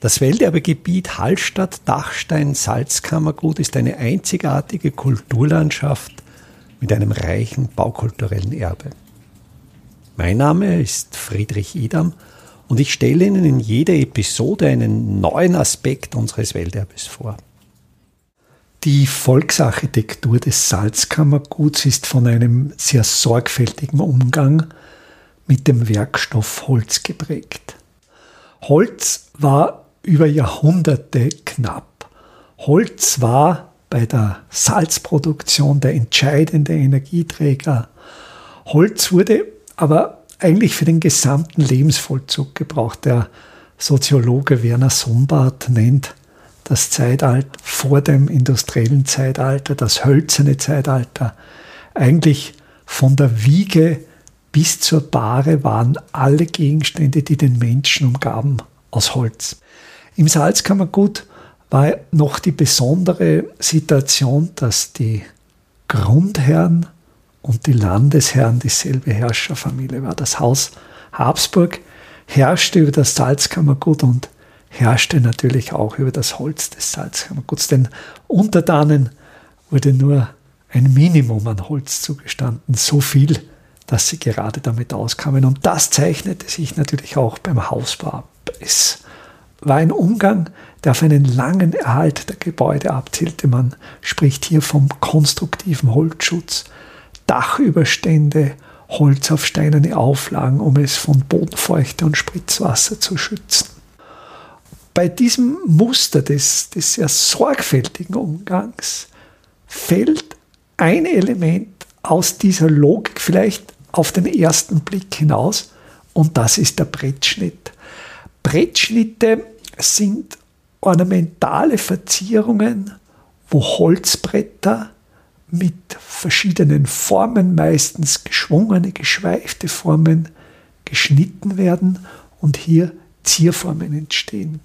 Das Welterbegebiet Hallstatt-Dachstein-Salzkammergut ist eine einzigartige Kulturlandschaft mit einem reichen baukulturellen Erbe. Mein Name ist Friedrich Idam und ich stelle Ihnen in jeder Episode einen neuen Aspekt unseres Welterbes vor. Die Volksarchitektur des Salzkammerguts ist von einem sehr sorgfältigen Umgang mit dem Werkstoff Holz geprägt. Holz war über Jahrhunderte knapp. Holz war bei der Salzproduktion der entscheidende Energieträger. Holz wurde aber eigentlich für den gesamten Lebensvollzug gebraucht. Der Soziologe Werner Sombart nennt das Zeitalter vor dem industriellen Zeitalter, das hölzerne Zeitalter. Eigentlich von der Wiege bis zur Bahre waren alle Gegenstände, die den Menschen umgaben, aus Holz. Im Salzkammergut war noch die besondere Situation, dass die Grundherren und die Landesherren dieselbe Herrscherfamilie war. Das Haus Habsburg herrschte über das Salzkammergut und herrschte natürlich auch über das Holz des Salzkammerguts. Den Untertanen wurde nur ein Minimum an Holz zugestanden, so viel, dass sie gerade damit auskamen. Und das zeichnete sich natürlich auch beim Hausbau ab. War ein Umgang, der auf einen langen Erhalt der Gebäude abzielte. Man spricht hier vom konstruktiven Holzschutz, Dachüberstände, Holz auf steinerne Auflagen, um es von Bodenfeuchte und Spritzwasser zu schützen. Bei diesem Muster des, des sehr sorgfältigen Umgangs fällt ein Element aus dieser Logik vielleicht auf den ersten Blick hinaus und das ist der Brettschnitt. Brettschnitte sind ornamentale Verzierungen, wo Holzbretter mit verschiedenen Formen, meistens geschwungene, geschweifte Formen, geschnitten werden und hier Zierformen entstehen.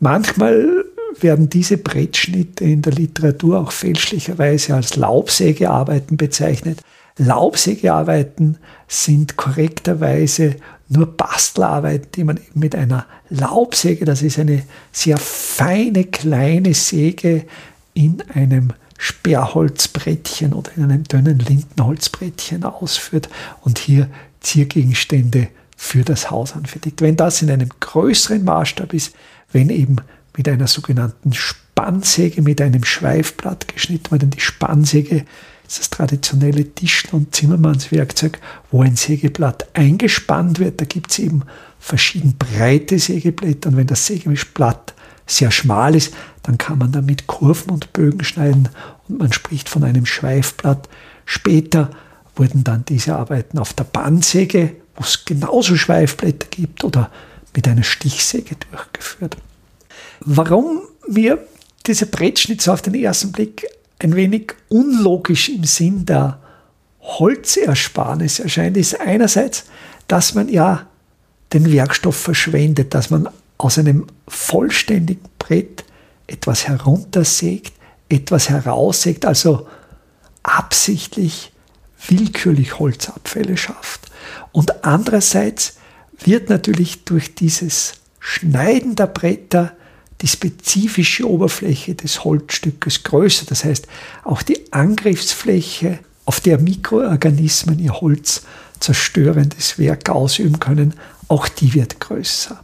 Manchmal werden diese Brettschnitte in der Literatur auch fälschlicherweise als Laubsägearbeiten bezeichnet. Laubsägearbeiten sind korrekterweise nur Bastelarbeit, die man mit einer Laubsäge, das ist eine sehr feine kleine Säge, in einem Sperrholzbrettchen oder in einem dünnen Lindenholzbrettchen ausführt und hier Ziergegenstände für das Haus anfertigt. Wenn das in einem größeren Maßstab ist, wenn eben mit einer sogenannten Spannsäge, mit einem Schweifblatt geschnitten wird, die Spannsäge das traditionelle Tischl- und Zimmermannswerkzeug, wo ein Sägeblatt eingespannt wird. Da gibt es eben verschieden breite Sägeblätter. Und wenn das Sägeblatt sehr schmal ist, dann kann man damit Kurven und Bögen schneiden und man spricht von einem Schweifblatt. Später wurden dann diese Arbeiten auf der Bandsäge, wo es genauso Schweifblätter gibt, oder mit einer Stichsäge durchgeführt. Warum mir dieser Brettschnitt so auf den ersten Blick ein wenig unlogisch im Sinn der Holzersparnis erscheint, ist einerseits, dass man ja den Werkstoff verschwendet, dass man aus einem vollständigen Brett etwas heruntersägt, etwas heraussägt, also absichtlich willkürlich Holzabfälle schafft. Und andererseits wird natürlich durch dieses Schneiden der Bretter die spezifische Oberfläche des Holzstückes größer. Das heißt, auch die Angriffsfläche, auf der Mikroorganismen ihr Holz zerstörendes Werk ausüben können, auch die wird größer.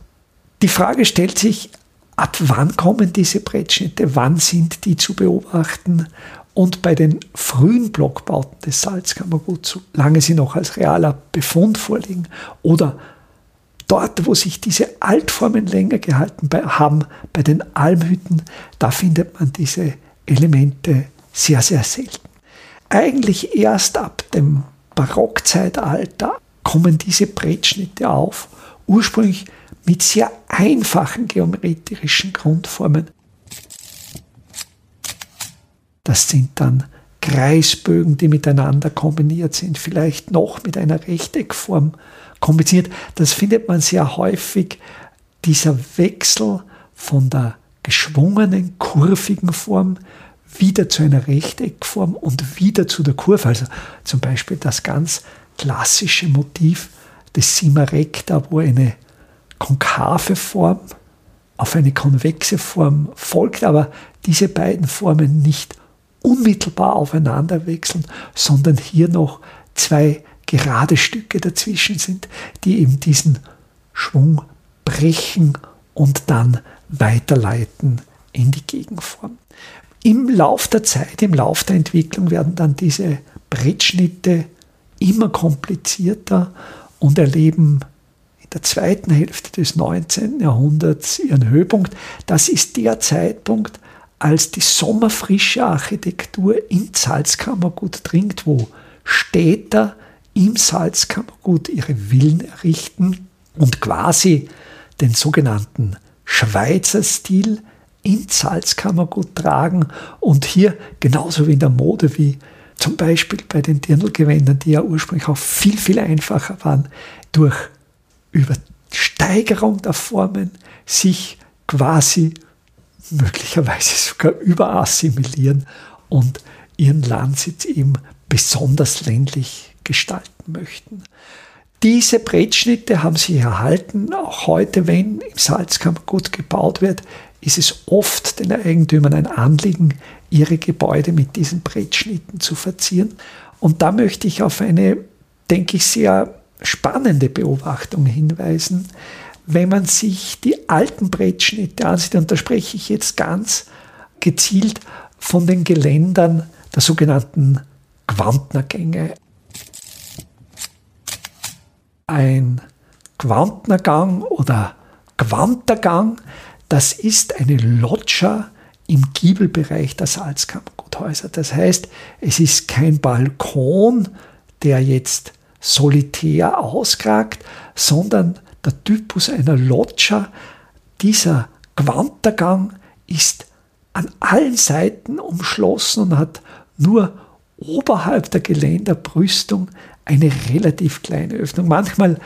Die Frage stellt sich, ab wann kommen diese Brettschnitte, wann sind die zu beobachten? Und bei den frühen Blockbauten des Salzkammerguts, solange sie noch als realer Befund vorliegen, oder Dort, wo sich diese Altformen länger gehalten haben, bei den Almhütten, da findet man diese Elemente sehr, sehr selten. Eigentlich erst ab dem Barockzeitalter kommen diese Brettschnitte auf, ursprünglich mit sehr einfachen geometrischen Grundformen. Das sind dann Kreisbögen, die miteinander kombiniert sind, vielleicht noch mit einer Rechteckform kombiniert. Das findet man sehr häufig, dieser Wechsel von der geschwungenen, kurvigen Form wieder zu einer Rechteckform und wieder zu der Kurve. Also zum Beispiel das ganz klassische Motiv des Sima Recta, wo eine konkave Form auf eine konvexe Form folgt, aber diese beiden Formen nicht unmittelbar aufeinander wechseln, sondern hier noch zwei gerade Stücke dazwischen sind, die eben diesen Schwung brechen und dann weiterleiten in die Gegenform. Im Lauf der Zeit, im Lauf der Entwicklung werden dann diese Brettschnitte immer komplizierter und erleben in der zweiten Hälfte des 19. Jahrhunderts ihren Höhepunkt. Das ist der Zeitpunkt, als die sommerfrische Architektur in Salzkammergut dringt, wo Städter im Salzkammergut ihre Villen errichten und quasi den sogenannten Schweizer Stil in Salzkammergut tragen. Und hier genauso wie in der Mode wie zum Beispiel bei den Dirndlgewändern, die ja ursprünglich auch viel, viel einfacher waren, durch Übersteigerung der Formen sich quasi möglicherweise sogar überassimilieren und ihren Landsitz eben besonders ländlich gestalten möchten. Diese Brettschnitte haben sich erhalten. Auch heute, wenn im Salzkammergut gebaut wird, ist es oft den Eigentümern ein Anliegen, ihre Gebäude mit diesen Brettschnitten zu verzieren. Und da möchte ich auf eine, denke ich, sehr spannende Beobachtung hinweisen. Wenn man sich die alten Brettschnitte ansieht, und da spreche ich jetzt ganz gezielt von den Geländern der sogenannten Quantnergänge. Ein Quantnergang oder Quantergang, das ist eine Loggia im Giebelbereich der Salzkammerguthäuser. Das heißt, es ist kein Balkon, der jetzt solitär auskragt, sondern der Typus einer Loggia. Dieser Quantergang ist an allen Seiten umschlossen und hat nur oberhalb der Geländerbrüstung eine relativ kleine Öffnung. Manchmal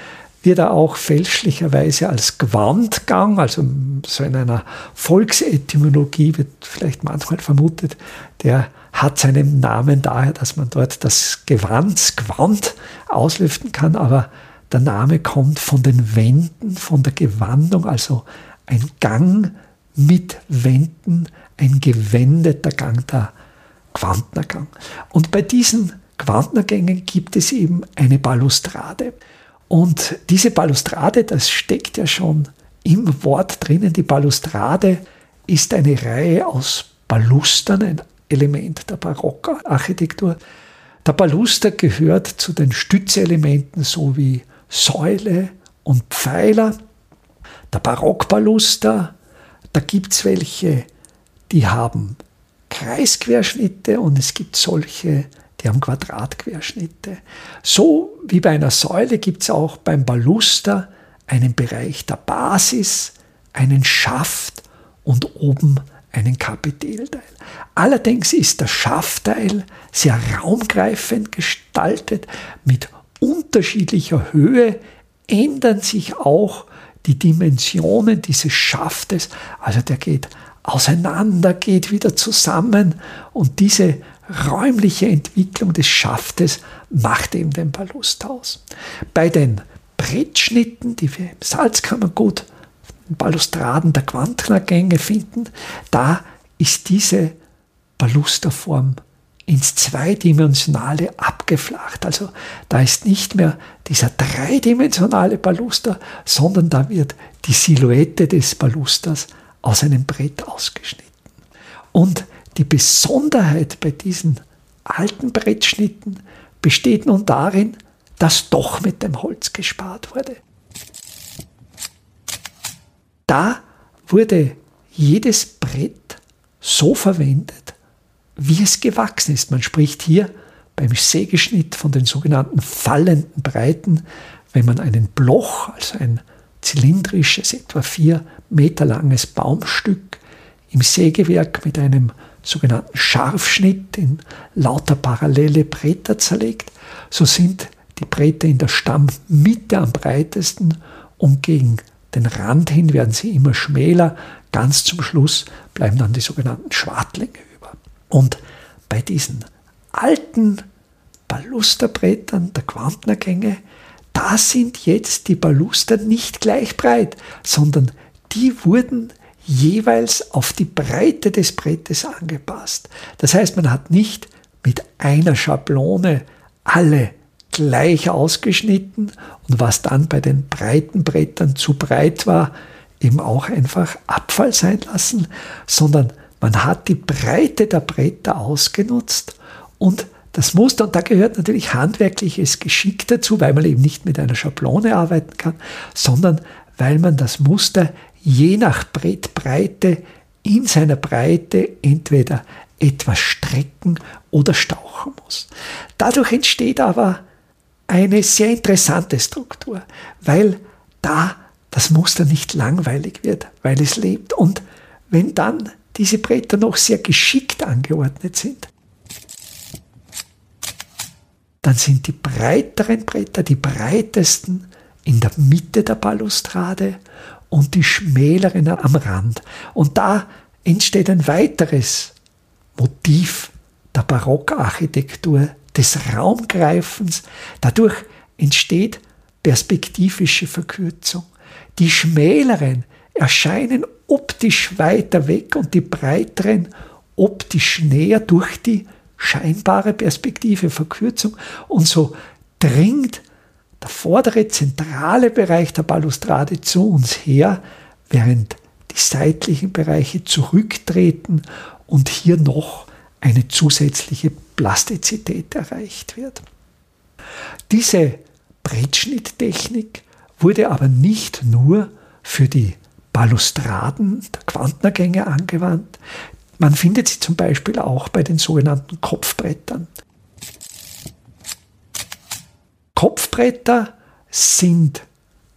wird er auch fälschlicherweise als Gewandgang, also so in einer Volksetymologie wird vielleicht manchmal vermutet, der hat seinen Namen daher, dass man dort das Gewand, Gewand auslüften kann, aber der Name kommt von den Wänden, von der Gewandung, also ein Gang mit Wänden, ein gewendeter Gang, der Quantnergang. Und bei diesen Quantnergängen gibt es eben eine Balustrade. Und diese Balustrade, das steckt ja schon im Wort drinnen, die Balustrade ist eine Reihe aus Balustern, ein Element der Barockarchitektur. Der Baluster gehört zu den Stützelementen sowie Säule und Pfeiler. Der Barockbaluster, da gibt es welche, die haben Kreisquerschnitte und es gibt solche, die haben Quadratquerschnitte. So wie bei einer Säule gibt es auch beim Baluster einen Bereich der Basis, einen Schaft und oben einen Kapitelteil. Allerdings ist der Schaftteil sehr raumgreifend gestaltet. Mit unterschiedlicher Höhe ändern sich auch die Dimensionen dieses Schaftes. Also der geht auseinander, geht wieder zusammen und diese räumliche Entwicklung des Schaftes macht eben den Ballust aus. Bei den Brettschnitten, die wir im Salzkammergut, den Balustraden der Quantnergänge finden, da ist diese Balusterform ins Zweidimensionale abgeflacht. Also da ist nicht mehr dieser dreidimensionale Baluster, sondern da wird die Silhouette des Balusters aus einem Brett ausgeschnitten. Und die Besonderheit bei diesen alten Brettschnitten besteht nun darin, dass doch mit dem Holz gespart wurde. Da wurde jedes Brett so verwendet, wie es gewachsen ist. Man spricht hier beim Sägeschnitt von den sogenannten fallenden Breiten, wenn man einen Bloch, also ein zylindrisches, etwa vier Meter langes Baumstück im Sägewerk mit einem sogenannten Scharfschnitt in lauter parallele Bretter zerlegt, so sind die Bretter in der Stammmitte am breitesten und gegen den Rand hin werden sie immer schmäler. Ganz zum Schluss bleiben dann die sogenannten Schwartlinge. Und bei diesen alten Balusterbrettern der Quantnergänge, da sind jetzt die Baluster nicht gleich breit, sondern die wurden jeweils auf die Breite des Brettes angepasst. Das heißt, man hat nicht mit einer Schablone alle gleich ausgeschnitten und was dann bei den breiten Brettern zu breit war, eben auch einfach Abfall sein lassen, sondern man hat die Breite der Bretter ausgenutzt und das Muster, und da gehört natürlich handwerkliches Geschick dazu, weil man eben nicht mit einer Schablone arbeiten kann, sondern weil man das Muster je nach Brettbreite in seiner Breite entweder etwas strecken oder stauchen muss. Dadurch entsteht aber eine sehr interessante Struktur, weil da das Muster nicht langweilig wird, weil es lebt. Und wenn dann diese Bretter noch sehr geschickt angeordnet sind, dann sind die breiteren Bretter, die breitesten in der Mitte der Balustrade und die schmäleren am Rand. Und da entsteht ein weiteres Motiv der Barockarchitektur, des Raumgreifens. Dadurch entsteht perspektivische Verkürzung. Die schmäleren erscheinen optisch weiter weg und die breiteren optisch näher durch die scheinbare Perspektive Verkürzung. Und so dringt der vordere zentrale Bereich der Balustrade zu uns her, während die seitlichen Bereiche zurücktreten und hier noch eine zusätzliche Plastizität erreicht wird. Diese Brettschnitttechnik wurde aber nicht nur für die Balustraden der Quantnergänge angewandt. Man findet sie zum Beispiel auch bei den sogenannten Kopfbrettern. Kopfbretter sind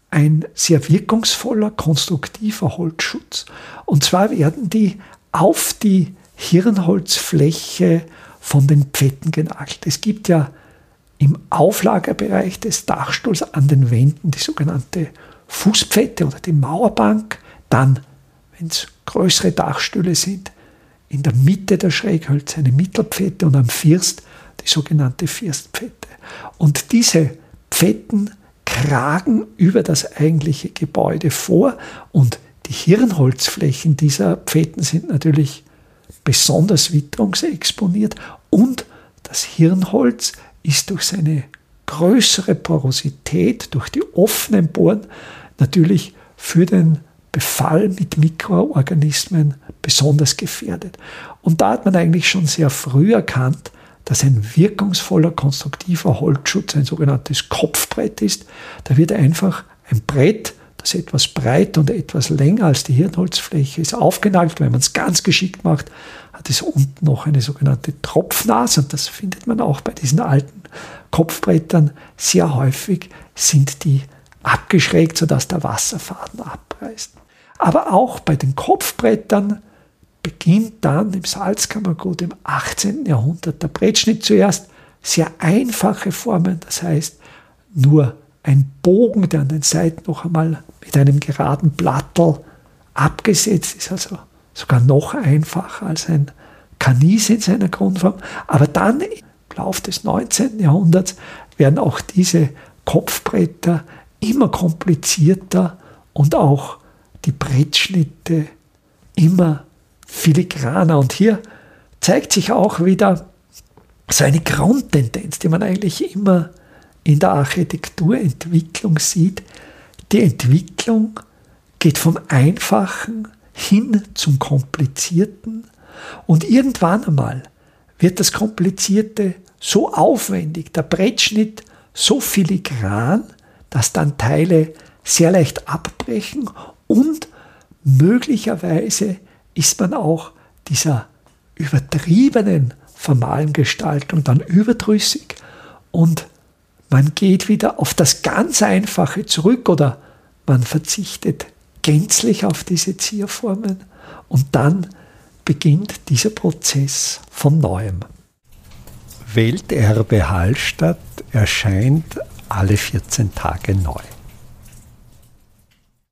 ein sehr wirkungsvoller, konstruktiver Holzschutz. Und zwar werden die auf die Hirnholzfläche von den Pfetten genagelt. Es gibt ja im Auflagerbereich des Dachstuhls an den Wänden die sogenannte Fußpfette oder die Mauerbank. Dann, wenn es größere Dachstühle sind, in der Mitte der Schräghölzer eine Mittelpfette und am First die sogenannte Firstpfette. Und diese Pfetten kragen über das eigentliche Gebäude vor und die Hirnholzflächen dieser Pfetten sind natürlich besonders witterungsexponiert und das Hirnholz ist durch seine größere Porosität, durch die offenen Bohren natürlich für den Befall mit Mikroorganismen besonders gefährdet. Und da hat man eigentlich schon sehr früh erkannt, dass ein wirkungsvoller konstruktiver Holzschutz ein sogenanntes Kopfbrett ist. Da wird einfach ein Brett, das etwas breit und etwas länger als die Hirnholzfläche ist, aufgenagelt. Wenn man es ganz geschickt macht, hat es unten noch eine sogenannte Tropfnase und das findet man auch bei diesen alten Kopfbrettern sehr häufig, sind die abgeschrägt, sodass der Wasserfaden abreißt. Aber auch bei den Kopfbrettern beginnt dann im Salzkammergut im 18. Jahrhundert der Brettschnitt zuerst sehr einfache Formen, das heißt nur ein Bogen, der an den Seiten noch einmal mit einem geraden Plattel abgesetzt ist, also sogar noch einfacher als ein Kanis in seiner Grundform. Aber dann im Laufe des 19. Jahrhunderts werden auch diese Kopfbretter immer komplizierter und auch die Brettschnitte immer filigraner. Und hier zeigt sich auch wieder so eine Grundtendenz, die man eigentlich immer in der Architekturentwicklung sieht. Die Entwicklung geht vom Einfachen hin zum Komplizierten und irgendwann einmal wird das Komplizierte so aufwendig, der Brettschnitt so filigran, dass dann Teile sehr leicht abbrechen und möglicherweise ist man auch dieser übertriebenen formalen Gestaltung dann überdrüssig und man geht wieder auf das ganz Einfache zurück oder man verzichtet gänzlich auf diese Zierformen und dann beginnt dieser Prozess von neuem. Welterbe Hallstatt erscheint alle 14 Tage neu.